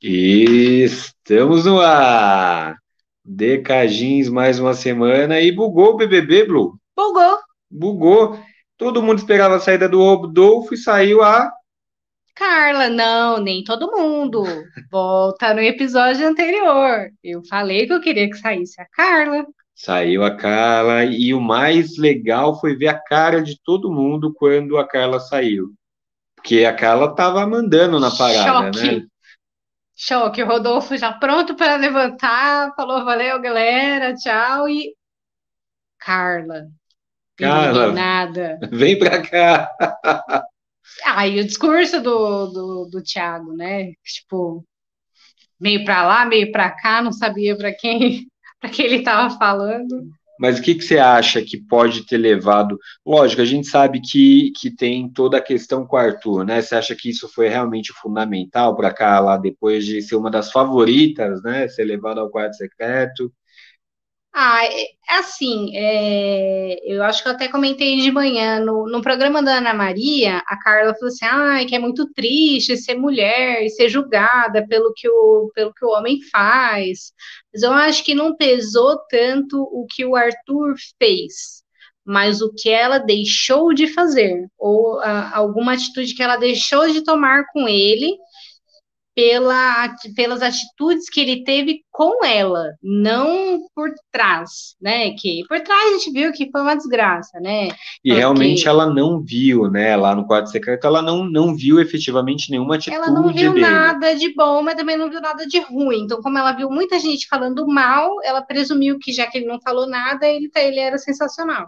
Estamos no ar! Decagins mais uma semana e bugou o BBB, Blue. Bugou. Bugou. Todo mundo esperava a saída do Rodolfo e saiu a. Carla, não, nem todo mundo. Volta no episódio anterior. Eu falei que eu queria que saísse a Carla. Saiu a Carla e o mais legal foi ver a cara de todo mundo quando a Carla saiu. Porque a Carla tava mandando na parada, Choque. né? Choque. O Rodolfo já pronto para levantar, falou valeu, galera, tchau. E Carla. Carla. Nada. Vem pra cá. Ah, e o discurso do, do, do Thiago, né? Tipo, meio para lá, meio para cá, não sabia para quem, para quem ele estava falando. Mas o que, que você acha que pode ter levado? Lógico, a gente sabe que, que tem toda a questão com o Arthur, né? Você acha que isso foi realmente fundamental para cá lá depois de ser uma das favoritas, né? Ser levada ao quarto secreto? Ah, é assim, é, eu acho que eu até comentei de manhã no, no programa da Ana Maria, a Carla falou assim, ah, que é muito triste ser mulher e ser julgada pelo que o, pelo que o homem faz. Mas eu acho que não pesou tanto o que o Arthur fez, mas o que ela deixou de fazer, ou ah, alguma atitude que ela deixou de tomar com ele pela, pelas atitudes que ele teve com ela, não por trás, né? Que por trás a gente viu que foi uma desgraça, né? E Porque realmente ela não viu, né? Lá no quarto secreto, ela não, não viu efetivamente nenhuma atitude ela não viu dele. nada de bom, mas também não viu nada de ruim. Então, como ela viu muita gente falando mal, ela presumiu que já que ele não falou nada, ele, tá- ele era sensacional.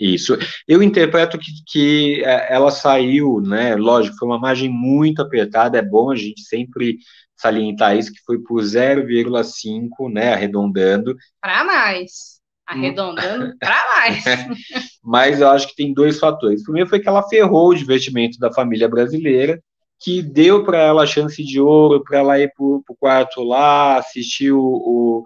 Isso. Eu interpreto que, que é, ela saiu, né? Lógico, foi uma margem muito apertada. É bom a gente sempre salientar isso, que foi por 0,5, né? Arredondando. Para mais. Arredondando para mais. Mas eu acho que tem dois fatores. O primeiro foi que ela ferrou o divertimento da família brasileira, que deu para ela a chance de ouro para ela ir para o quarto lá, assistir o, o-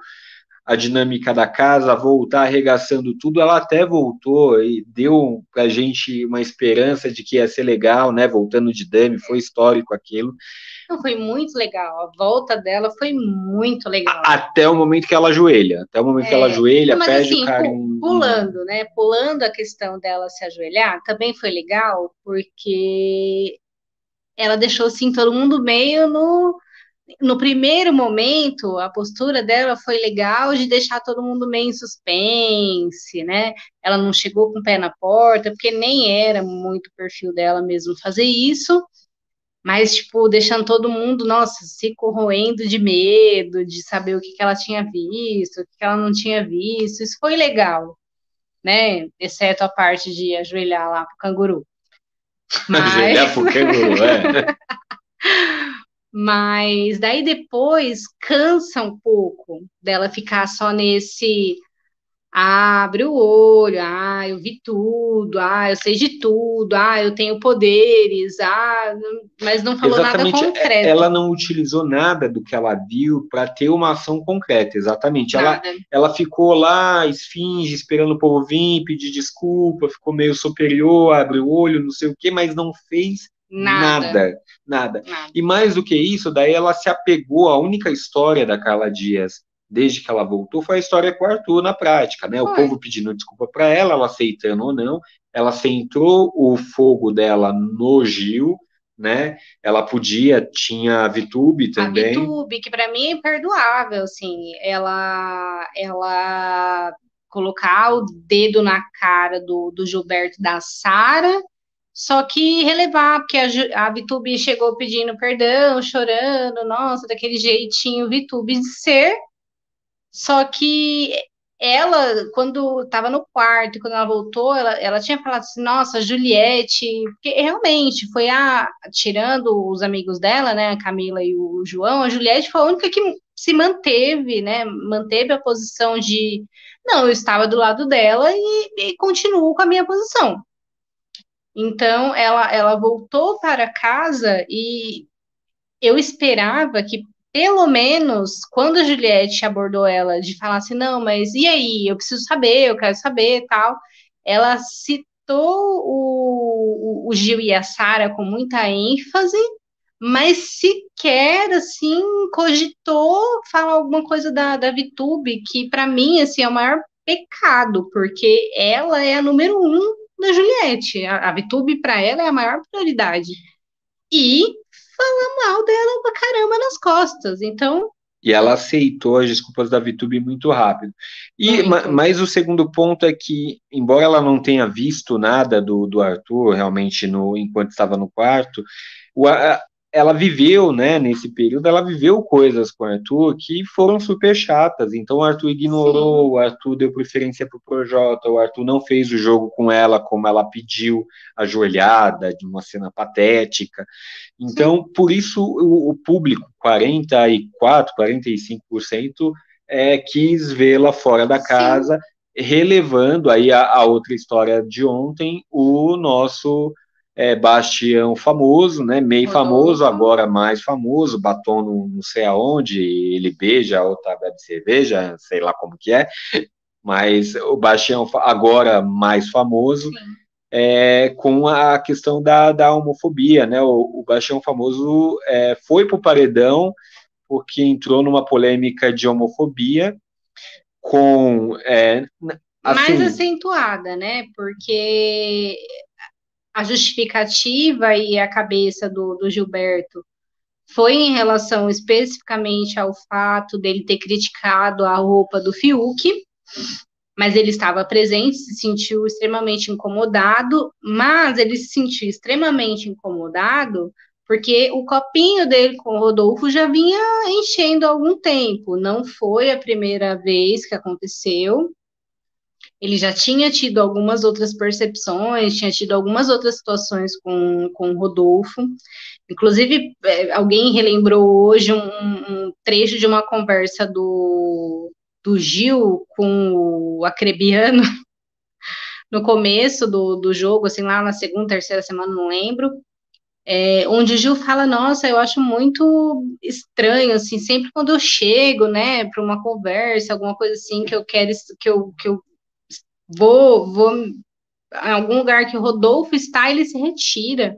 a dinâmica da casa, voltar arregaçando tudo. Ela até voltou e deu para a gente uma esperança de que ia ser legal, né? Voltando de Dami, foi histórico aquilo. Não, foi muito legal. A volta dela foi muito legal. Até o momento que ela ajoelha. Até o momento que ela É, ajoelha, Mas pede assim, o em- pulando, né? Pulando a questão dela se ajoelhar, também foi legal, porque ela deixou assim todo mundo meio no. No primeiro momento, a postura dela foi legal de deixar todo mundo meio em suspense, né? Ela não chegou com o pé na porta, porque nem era muito perfil dela mesmo fazer isso, mas, tipo, deixando todo mundo, nossa, se corroendo de medo, de saber o que que ela tinha visto, o que que ela não tinha visto. Isso foi legal, né? Exceto a parte de ajoelhar lá pro canguru. Ajoelhar Mas, pro canguru, é. mas daí depois cansa um pouco dela ficar só nesse ah, abre o olho, ah, eu vi tudo, ah, eu sei de tudo, ah, eu tenho poderes, ah, mas não falou nada Exatamente, é, concreto. ela não utilizou nada do que ela viu para ter uma ação concreta, exatamente. Ela, Nada. ela ficou lá, esfinge, esperando o povo vir, pedir desculpa, ficou meio superior, abre o olho, não sei o quê, mas não fez Nada. nada, nada. Nada. E mais do que isso, daí ela se apegou à única história da Carla Dias, desde que ela voltou, foi a história com o Arthur na prática, né? O Foi. povo pedindo desculpa para ela, ela aceitando ou não, ela centrou o fogo dela no Gil, né? Ela podia, tinha a Vitube A também. VTube, que pra mim é imperdoável, assim, ela, ela colocar o dedo na cara do, do Gilberto da Sara, só que relevar, porque a, a chegou pedindo perdão, chorando, nossa, daquele jeitinho VTube de ser, só que ela, quando estava no quarto, quando ela voltou, ela, ela tinha falado assim, nossa, Juliette, porque realmente foi a, tirando os amigos dela, né, a Camila e o João, a Juliette foi a única que se manteve, né, manteve a posição de, não, eu estava do lado dela e, e continuo com a minha posição. Então, ela, ela voltou para casa e eu esperava que pelo menos quando a Juliette abordou ela de falar assim, não, mas e aí? Eu preciso saber, eu quero saber tal. Ela citou o, o Gil e a Sara com muita ênfase, mas sequer assim cogitou falar alguma coisa da, da VTube, que para mim assim é o maior pecado, porque ela é a número um da Juliette. A, a VTube para ela é a maior prioridade. E falar mal dela pra caramba nas costas. Então, e ela aceitou as desculpas da VTube muito rápido. E ma, mas o segundo ponto é que, embora ela não tenha visto nada do, do Arthur realmente no enquanto estava no quarto, o, a, ela viveu, né, nesse período, ela viveu coisas com o Arthur que foram super chatas. Então o Arthur ignorou, Sim. o Arthur deu preferência para o Projota, o Arthur não fez o jogo com ela como ela pediu, ajoelhada, de uma cena patética. Então, Sim. por isso o, o público, 44, 45%, é, quis vê-la fora da casa, Sim. relevando aí a, a outra história de ontem, o nosso é, Bastião famoso, né, meio famoso, agora mais famoso, batom não, não sei aonde, ele beija, outra bebe cerveja, sei lá como que é, mas o Bastião agora mais famoso, é, com a questão da, da homofobia, né, o, o Bastião famoso é, foi para o paredão porque entrou numa polêmica de homofobia com... É, assim, mais acentuada, né, porque a justificativa e a cabeça do, do Gilberto foi em relação especificamente ao fato dele ter criticado a roupa do Fiuk, mas ele estava presente, se sentiu extremamente incomodado, mas ele se sentiu extremamente incomodado porque o copinho dele com o Rodolfo já vinha enchendo há algum tempo, não foi a primeira vez que aconteceu, ele já tinha tido algumas outras percepções, tinha tido algumas outras situações com, com o Rodolfo. Inclusive, é, alguém relembrou hoje um, um, trecho de uma conversa do, do Gil com o Acrebiano no começo do, do jogo, assim, lá na segunda, terceira semana, não lembro, é, onde o Gil fala, nossa, eu acho muito estranho, assim, sempre quando eu chego, né, para uma conversa, alguma coisa assim, que eu quero, que eu, que eu vou, vou em algum lugar que o Rodolfo está, ele se retira.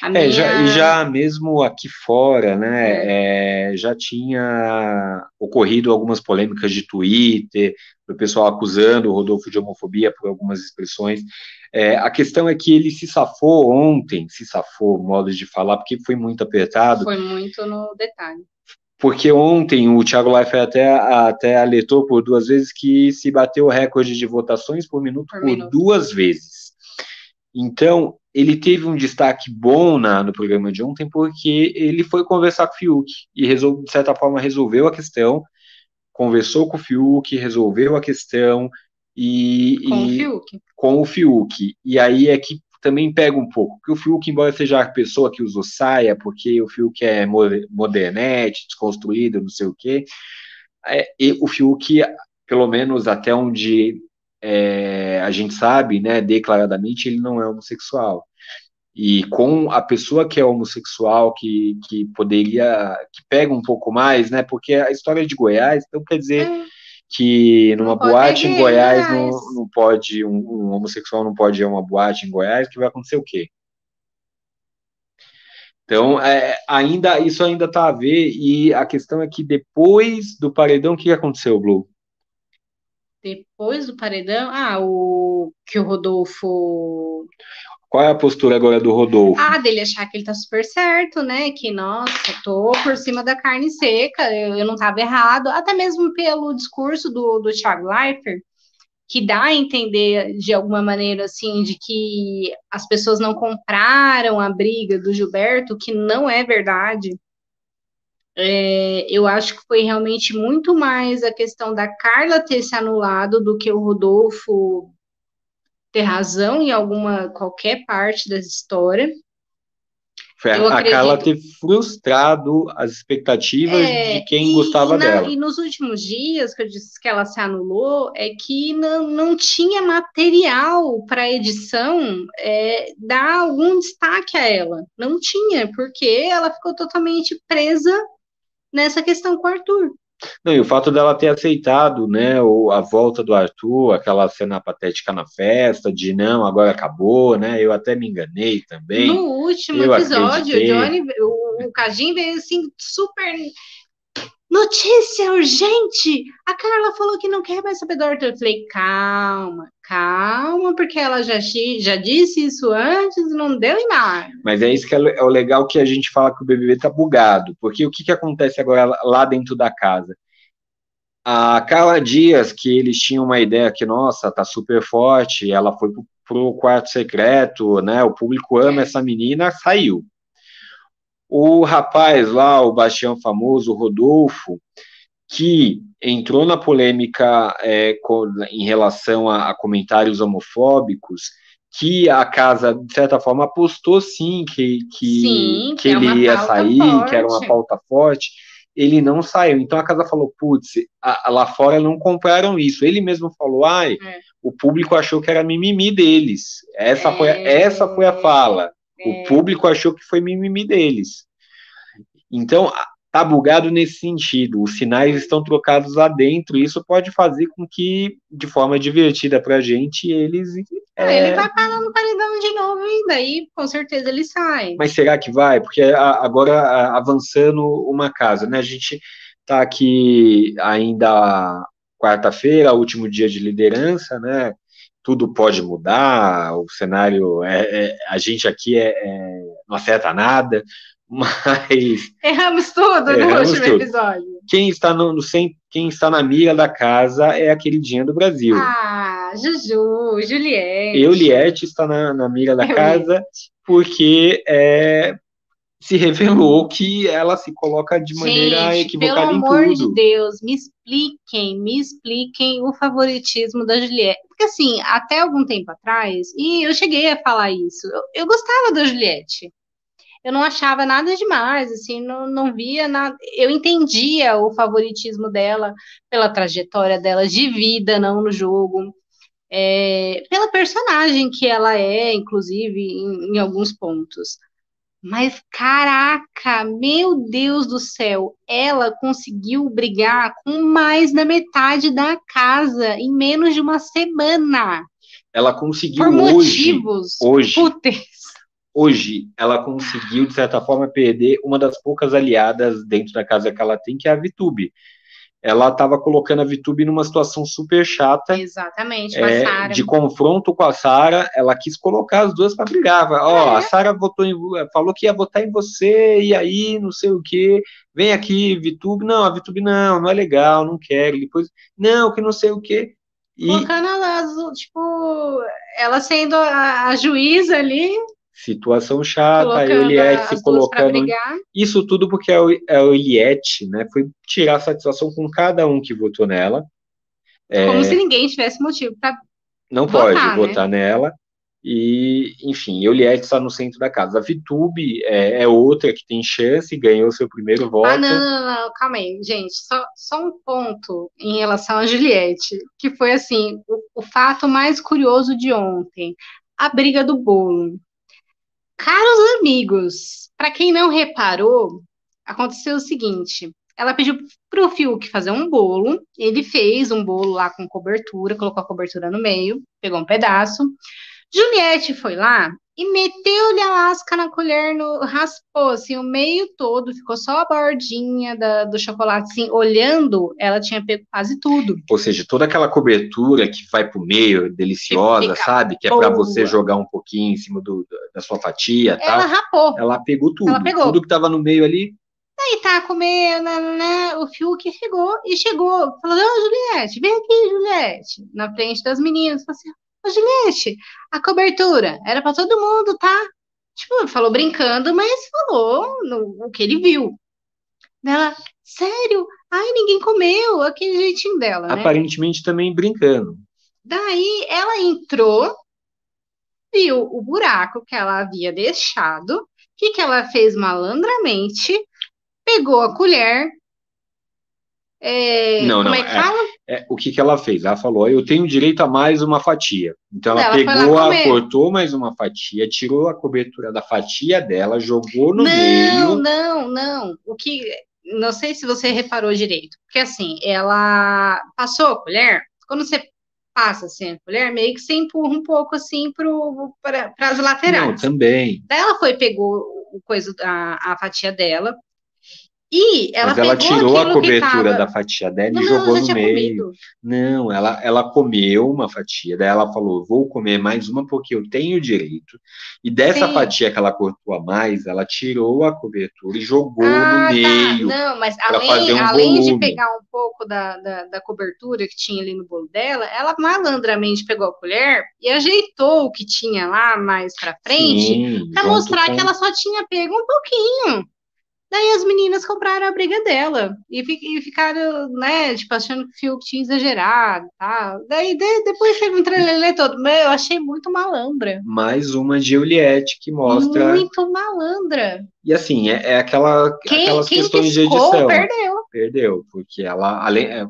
A é, minha... já, já mesmo aqui fora, né, é. É, já tinha ocorrido algumas polêmicas de Twitter, o pessoal acusando o Rodolfo de homofobia por algumas expressões. É, a questão é que ele se safou ontem, se safou, modo de falar, porque foi muito apertado. Foi muito no detalhe porque ontem o Thiago Leifert até, até alertou por duas vezes que se bateu o recorde de votações por minuto por, por minuto. duas vezes. Então, ele teve um destaque bom na, no programa de ontem, porque ele foi conversar com o Fiuk e, de certa forma, resolveu a questão, conversou com o Fiuk, resolveu a questão e. Com e, o Fiuk. Com o Fiuk. E aí é que também pega um pouco, porque o Fiuk, embora seja a pessoa que usou saia, porque o Fiuk é modernete, desconstruído, não sei o quê, é, o Fiuk, pelo menos até onde é, a gente sabe, né, declaradamente, ele não é homossexual. E com a pessoa que é homossexual, que, que poderia, que pega um pouco mais, né, porque a história de Goiás, então quer dizer... É que numa boate em Goiás não, não pode, um, um, homossexual não pode ir a uma boate em Goiás, que vai acontecer o quê? Então, é, ainda isso ainda está a ver, e a questão é que depois do paredão, o que aconteceu, Blue? Depois do paredão, ah, o que o Rodolfo qual é a postura agora do Rodolfo? Ah, dele achar que ele tá super certo, né? Que, nossa, tô por cima da carne seca, eu, eu não tava errado. Até mesmo pelo discurso do, do Thiago Leifert, que dá a entender, de alguma maneira, assim, de que as pessoas não compraram a briga do Gilberto, que não é verdade. É, eu acho que foi realmente muito mais a questão da Carla ter se anulado do que o Rodolfo ter razão em alguma qualquer parte da história. Foi a, acredito... Carla ter frustrado as expectativas é, de quem e, gostava e na, dela. E nos últimos dias que eu disse que ela se anulou, é que não, não tinha material para edição é, dar algum destaque a ela. Não tinha, porque ela ficou totalmente presa nessa questão com o Arthur. Não, e o fato dela ter aceitado, né, a volta do Arthur, aquela cena patética na festa, de não, agora acabou, né, eu até me enganei também. No último episódio, o Johnny, o, o Cajim veio assim, super Notícia urgente! A Carla falou que não quer mais saber do Arthur. Eu falei, calma, calma, porque ela já, já disse isso antes e não deu em nada. Mas é isso que é, é o legal que a gente fala que o BBB tá bugado, porque o que, que acontece agora lá dentro da casa? A Carla Dias, que eles tinham uma ideia que, nossa, tá super forte, ela foi pro, pro quarto secreto, né? O público ama essa menina, saiu. O rapaz lá, o Bastião famoso, o Rodolfo, que entrou na polêmica é, com, em relação a, a, comentários homofóbicos, que a casa, de certa forma, apostou sim que, que, sim, que, que é ele ia sair, forte. que era uma pauta forte. Ele não saiu. Então a casa falou: putz, lá fora não compraram isso. Ele mesmo falou: ai, é. o público achou que era mimimi deles. Essa, é. foi, essa foi a fala. O é. público achou que foi mimimi deles. Então, tá bugado nesse sentido. Os sinais estão trocados lá dentro. E isso pode fazer com que, de forma divertida para a gente, eles. É... Ele vai parar no paredão de novo e daí, com certeza, ele sai. Mas será que vai? Porque agora, avançando uma casa, né? A gente tá aqui ainda quarta-feira, último dia de liderança, né? Tudo pode mudar, o cenário, é, é a gente aqui é, é, não acerta nada, mas... Erramos tudo erramos no último tudo. episódio. Quem está, no, no, quem está na mira da casa é a queridinha do Brasil. Ah, Juju, Juliette. Euliette está na, na mira da casa porque é, se revelou que ela se coloca de maneira Gente, equivocada em tudo. Pelo amor de Deus, me expliquem, me expliquem o favoritismo da Juliette. Porque assim, até algum tempo atrás, e eu cheguei a falar isso, eu, eu gostava da Juliette. Eu não achava nada demais, assim, não, não via nada. Eu entendia o favoritismo dela pela trajetória dela de vida, não no jogo. É, pela personagem que ela é, inclusive, em, em alguns pontos. Mas caraca, meu Deus do céu, ela conseguiu brigar com mais da metade da casa em menos de uma semana. Ela conseguiu Por hoje, motivos hoje, hoje ela conseguiu de certa forma perder uma das poucas aliadas dentro da casa que ela tem, que é a Vitube ela estava colocando a Vitube numa situação super chata. Exatamente, com é. De confronto com a Sara, ela quis colocar as duas para brigar. Ó, é. a Sara votou em, falou que ia votar em você, e aí, não sei o quê. Vem aqui, Vitube. Não, a Vitube não, não é legal, não quero. Depois, não, que não sei o quê. E... Colocando elas, tipo, ela sendo a, a juíza ali, situação chata, a Eliette se colocando. Isso tudo porque a Eliette né, foi tirar satisfação com cada um que votou nela. Como é, se ninguém tivesse motivo para. Não votar, pode né? votar nela. E, enfim, Eliette está no centro da casa. A Vitube é, é, outra que tem chance, ganhou seu primeiro voto. Ah, não, não, não, calma aí, gente. Só, só um ponto em relação a Juliette, que foi assim, o, o fato mais curioso de ontem. A briga do bolo. Caros amigos, para quem não reparou, aconteceu o seguinte: ela pediu para o Fiuk fazer um bolo, ele fez um bolo lá com cobertura, colocou a cobertura no meio, pegou um pedaço. Juliette foi lá e meteu-lhe a lasca na colher, no, raspou assim o meio todo, ficou só a bordinha da, do chocolate, assim, olhando, ela tinha pego quase tudo. Ou seja, toda aquela cobertura que vai pro meio, deliciosa, sabe? Que é para você jogar um pouquinho em cima do, da sua fatia, ela tal. rapou. Ela pegou tudo. Ela pegou. Tudo que tava no meio ali. Aí tá comendo, né, né, o Fiuk chegou e chegou, falou, não, Juliette, vem aqui, Juliette, na frente das meninas, falou assim, Ô, Juliette, a cobertura era para todo mundo, tá? Tipo, falou brincando, mas falou no, o que ele viu. Ela, sério? Ai, ninguém comeu, aquele jeitinho dela, né? Aparentemente também brincando. Daí ela entrou, viu o buraco que ela havia deixado, o que, que ela fez malandramente? Pegou a colher, é, não, não. É, é, o que, que ela fez? Ela falou: eu tenho direito a mais uma fatia. Então ela, ela pegou, a, cortou mais uma fatia, tirou a cobertura da fatia dela, jogou no não, meio. Não, não, não. O que não sei se você reparou direito, porque assim, ela passou a colher, quando você passa assim a colher, meio que você empurra um pouco assim para as laterais. Não, também. Daí ela foi, pegou o coisa, a, a fatia dela, e ela, Mas ela tirou a cobertura da fatia dela não, e jogou no meio. Comido. Não, ela, ela comeu uma fatia, daí ela falou: vou comer mais uma porque eu tenho direito. E dessa Sim. fatia que ela cortou a mais, ela tirou a cobertura e jogou ah, no tá. meio. Tá. Não, mas além, um além de pegar um pouco da, da, da, cobertura que tinha ali no bolo dela, ela malandramente pegou a colher e ajeitou o que tinha lá mais pra frente para mostrar com... que ela só tinha pego um pouquinho. Daí as meninas compraram a briga dela e, e ficaram, né, tipo, achando que o Fiuk tinha exagerado, tá? Daí de, depois teve um trelelê todo. Meu, eu achei muito malandra. Mais uma Juliette que mostra. Muito malandra. E assim, é, é aquela, quem, aquelas quem questões piscou, de edição. Perdeu. Perdeu, porque ela, além, é,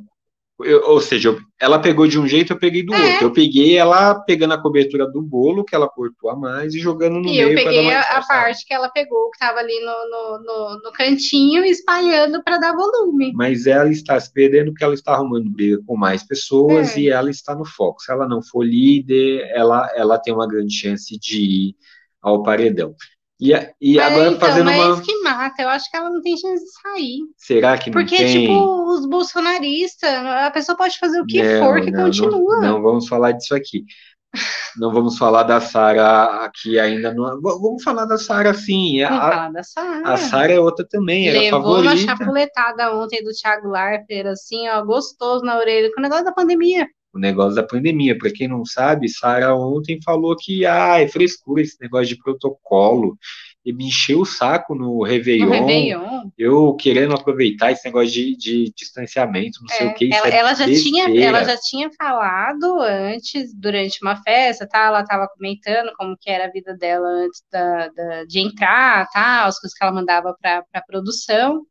eu, ou seja, eu, ela pegou de um jeito, eu peguei do é. outro. Eu peguei ela pegando a cobertura do bolo, que ela cortou a mais, e jogando no e meio. E eu peguei a, a parte que ela pegou, que estava ali no, no, no, no, cantinho, espalhando para dar volume. Mas ela está se perdendo porque ela está arrumando briga com mais pessoas é. e ela está no foco. Se ela não for líder, ela, ela tem uma grande chance de ir ao paredão. E, e é, agora então, fazendo mas uma. que mata, eu acho que ela não tem chance de sair. Será que não Porque, tem? tipo, os bolsonaristas, a pessoa pode fazer o que Não, for, que não, continua. Não, não vamos falar disso aqui. Não vamos falar da Sara aqui ainda. Não, vamos falar da Sara sim. Vamos A, falar da Sara. a Sara é outra também, era Levou uma favorita. chapuletada ontem do Thiago Leifert, assim, ó, gostoso na orelha, com o negócio da pandemia. O negócio da pandemia. Para quem não sabe, Sara ontem falou que ah, é frescura esse negócio de protocolo e me encheu o saco no Réveillon, No Réveillon. eu querendo aproveitar esse negócio de, de distanciamento, não sei É, o que, ela, é ela já tinha, ela já tinha falado antes, durante uma festa, tá? Ela estava comentando como que era a vida dela antes da, da- de entrar, tá? As coisas que ela mandava para a produção.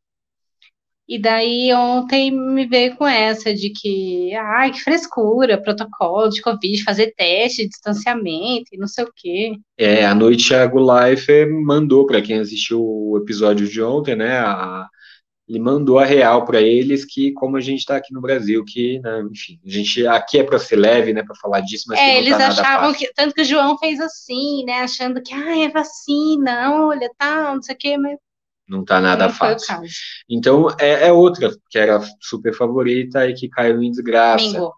E daí ontem me veio com essa de que, ai, que frescura, protocolo de Covid, fazer teste, distanciamento e não sei o quê. É, a noite Thiago Leifert mandou, para quem assistiu o episódio de ontem, né, a- ele mandou a real para eles que, como a gente está aqui no Brasil, que, né, enfim, a gente aqui é para ser leve, né, para falar disso, mas É, eles tá nada achavam que, tanto que o João fez assim, né, achando que, ah, é vacina, olha, tá, não sei o quê, mas Não tá nada não fácil. Então, é, é outra que era super favorita e que caiu em desgraça.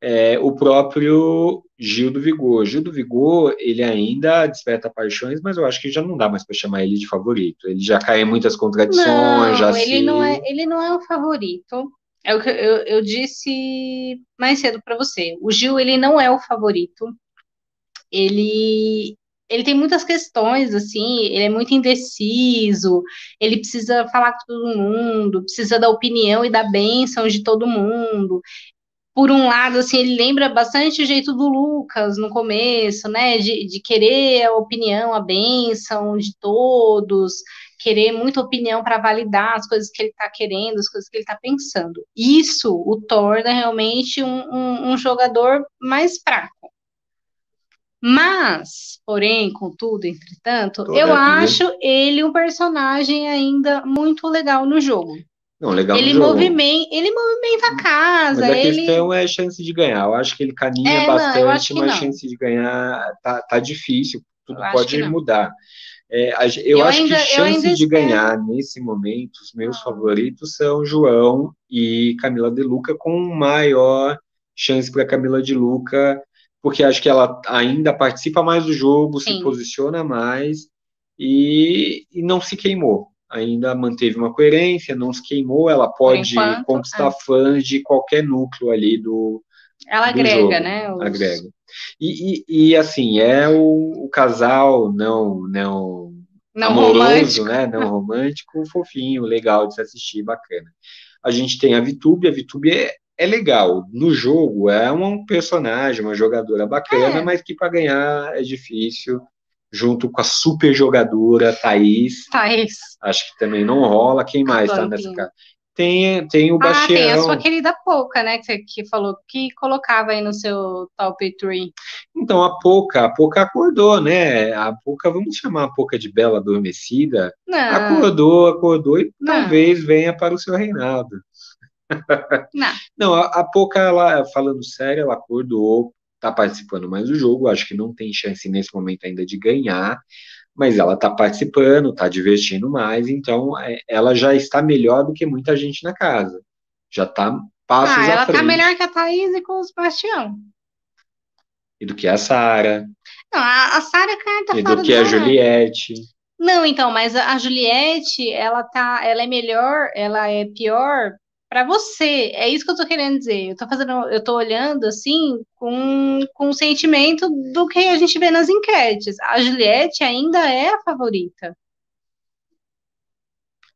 É o próprio Gil do Vigor. Gil do Vigor, ele ainda desperta paixões, mas eu acho que já não dá mais para chamar ele de favorito. Ele já cai em muitas contradições, já Não, ele se... não é, ele não é o favorito. É o que eu, eu disse mais cedo para você. O Gil, ele não é o favorito. Ele, ele tem muitas questões, assim, ele é muito indeciso, ele precisa falar com todo mundo, precisa da opinião e da bênção de todo mundo. Por um lado, assim, ele lembra bastante o jeito do Lucas no começo, né? De, de querer a opinião, a bênção de todos, querer muita opinião para validar as coisas que ele está querendo, as coisas que ele está pensando. Isso o torna realmente um, um, um jogador mais fraco. Mas, porém, contudo, entretanto, eu Todavia. acho ele um personagem ainda muito legal no jogo. Não, legal Ele movimenta, ele movimenta a Mas casa, a ele questão é a chance de ganhar. Eu acho que ele caminha É, não, eu bastante, que mas a não. chance de ganhar tá, tá difícil. Tudo Eu pode não. mudar. É, eu, Eu acho ainda- que eu chance de ganhar nesse momento, os meus Ah. favoritos são João e Camila De Luca, com maior chance para Camila De Luca, porque acho que ela ainda participa mais do jogo, se Sim. posiciona mais e, e não se queimou. Ainda manteve uma coerência, não se queimou, ela pode enquanto, conquistar é. fãs de qualquer núcleo ali do, ela do agrega, jogo, né? os- agrega. E, e, e, assim, é o, o casal não, não Não amoroso, romântico. né? Não romântico, fofinho, legal de se assistir, bacana. A gente tem a Vitube, a Vitube é, é legal. No jogo é um personagem, uma jogadora bacana, É. mas que para ganhar é difícil. Junto com a super jogadora Thaís, Thaís. acho que também não rola. Quem mais tá Lampinho. nessa cara? tem, tem o Bastião. Ah, tem a sua querida Pouca, né? Que, que falou que colocava aí no seu top 3. Então, a Pouca, a Pouca acordou, né? A Pouca, vamos chamar a Pouca de Bela Adormecida. Não. Acordou, acordou e Não. talvez venha para o seu reinado. Não. Não, a, a Pouca, ela, falando sério, ela acordou, tá participando mais do jogo, acho que não tem chance nesse momento ainda de ganhar, mas ela está participando, está divertindo mais, então é, ela já está melhor do que muita gente na casa. Já está passos ah, ela está melhor que a Thaís e com o Sebastião. E do que a Sara. Não, a, a Sara tá E do que a Juliette. Não, então, mas a Juliette, ela tá, ela é melhor, ela é pior para você. É isso que eu tô querendo dizer. Eu tô fazendo, eu tô olhando assim com, com o sentimento do que a gente vê nas enquetes. A Juliette ainda é a favorita.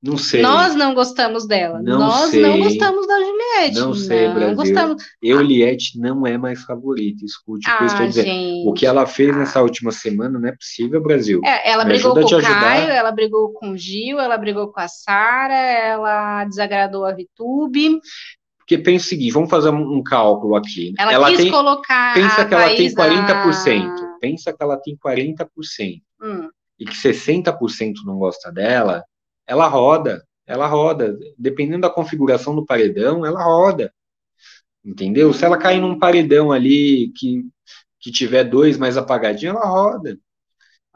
Não sei. Nós não gostamos dela. Não Nós sei. não gostamos da Juliette. Não sei, não Brasil. Gostamos. Juliette não é mais favorita. Escute o que ah, eu estou dizendo. Gente. O que ela fez nessa última semana não é possível, Brasil. É, ela Me brigou com o Caio, ela brigou com o Gil, ela brigou com a Sara, ela desagradou a Vitube. Porque pensa o seguinte, vamos fazer um cálculo aqui. Ela, ela quis tem, colocar. Pensa que ela tem 40%. Na... Pensa que ela tem 40%. Hum. E que 60% não gosta dela ela roda, ela roda. Dependendo da configuração do paredão, ela roda. Entendeu? Se ela cair num paredão ali que, que tiver dois mais apagadinho, ela roda.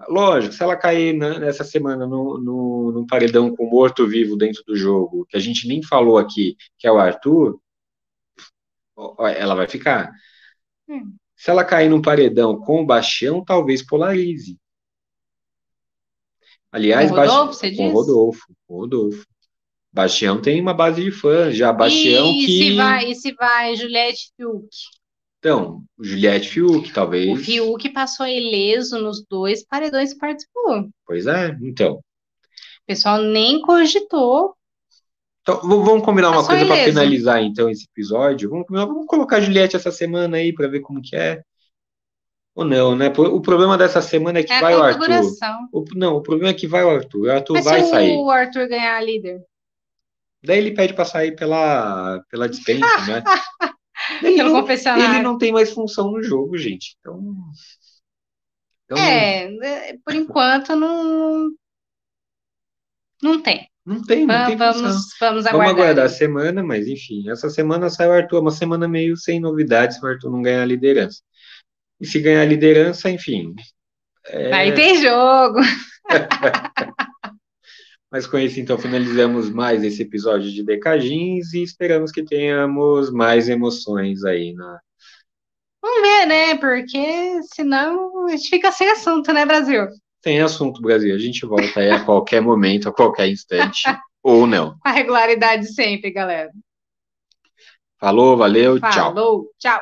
Lógico, se ela cair nessa semana no, no, no paredão com morto-vivo dentro do jogo, que a gente nem falou aqui, que é o Arthur, ela vai ficar. Hum. Se ela cair num paredão com o Bastião, talvez polarize. Aliás, com Rodolfo, você com Rodolfo, com Rodolfo. Bastião tem uma base de fãs, já Bastião e que... Se vai, e se vai Juliette Fiuk? Então, Juliette Fiuk, talvez. O Fiuk passou ileso nos dois paredões que participou. Pois é, então. O pessoal nem cogitou. Então, vamos combinar uma coisa para finalizar, então, esse episódio. Vamos, vamos colocar a Juliette essa semana aí para ver como que é. Ou não, né? O problema dessa semana é que é vai o Arthur. O, não, o problema é que vai o Arthur. O Arthur Mas vai se sair. o Arthur ganhar a líder? Daí ele pede para sair pela, pela dispensa, né? Ele Pelo não, ele não tem mais função no jogo, gente. Então. então é, né, por enquanto não. Não tem. Não tem, não tem vamos, função. vamos aguardar. Vamos aguardar a semana, mas enfim, essa semana sai o Arthur, uma semana meio sem novidades se o Arthur não ganhar a liderança. E se ganhar liderança, enfim. É... Aí tem jogo. Mas com isso, então, finalizamos mais esse episódio de Decagins e esperamos que tenhamos mais emoções aí na. Vamos ver, né? Porque senão a gente fica sem assunto, né, Brasil? Tem assunto, Brasil. A gente volta aí a qualquer momento, a qualquer instante. ou não. Com a regularidade sempre, galera. Falou, valeu, Falou, tchau. Falou, tchau.